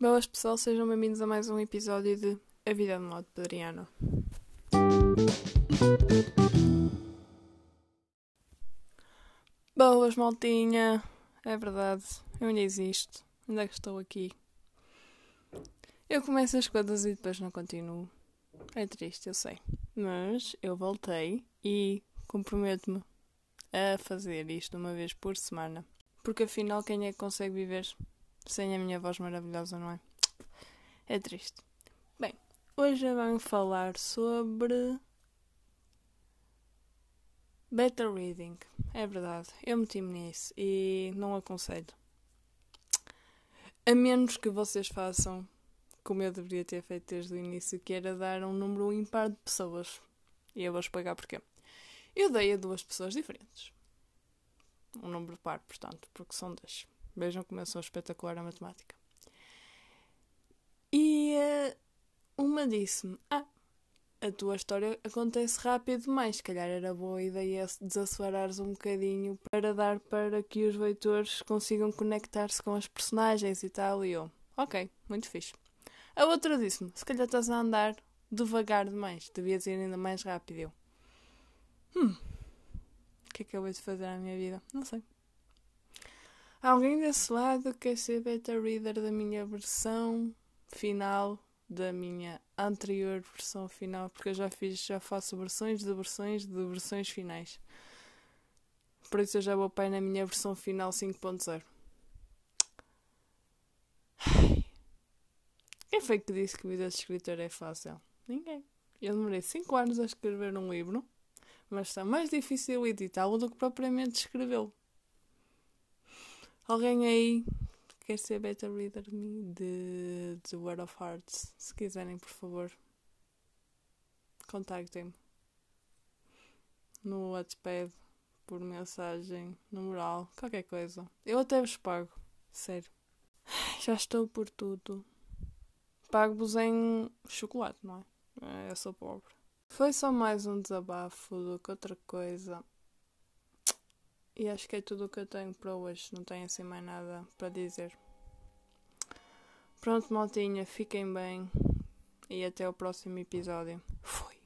Boas pessoal, sejam bem-vindos a mais um episódio de A Vida de Modo Pedriano. Boas, maltinha! É verdade, eu ainda existo, ainda que estou aqui. Eu começo as coisas e depois não continuo. É triste, eu sei. Mas eu voltei e comprometo-me a fazer isto uma vez por semana. Porque afinal, quem é que consegue viver sem a minha voz maravilhosa, não é? É triste. Bem, hoje vamos falar sobre. Better reading. É verdade, eu meti-me nisso e não aconselho. A menos que vocês façam como eu deveria ter feito desde o início, que era dar um número impar de pessoas. E eu vou explicar porquê. Eu dei a duas pessoas diferentes. Um número par, portanto, porque são dois. Vejam como eu sou espetacular a matemática. E uh, uma disse-me: Ah, a tua história acontece rápido demais. Se calhar era boa ideia desacelerares um bocadinho para dar para que os leitores consigam conectar-se com as personagens e tal. E eu, ok, muito fixe. A outra disse-me: Se calhar estás a andar devagar demais, devias ir ainda mais rápido. Eu, hum, o que é que eu vou fazer à minha vida? Não sei. Alguém desse lado quer ser beta reader da minha versão final, da minha anterior versão final, porque eu já fiz, já faço versões de versões de versões finais. Por isso eu já vou para na minha versão final 5.0. Quem foi que disse que vida de escritor é fácil? Ninguém. Eu demorei 5 anos a escrever um livro, mas está mais difícil editá-lo do que propriamente escrevê-lo. Alguém aí quer ser beta reader de mim de, World of Hearts? Se quiserem, por favor, contactem-me no WhatsApp, por mensagem, no mural, qualquer coisa. Eu até vos pago, sério. Já estou por tudo pago-vos em chocolate, não é? Eu sou pobre. Foi só mais um desabafo do que outra coisa. E acho que é tudo o que eu tenho para hoje. Não tenho assim mais nada para dizer. Pronto, maltinha, fiquem bem. E até o próximo episódio. Fui.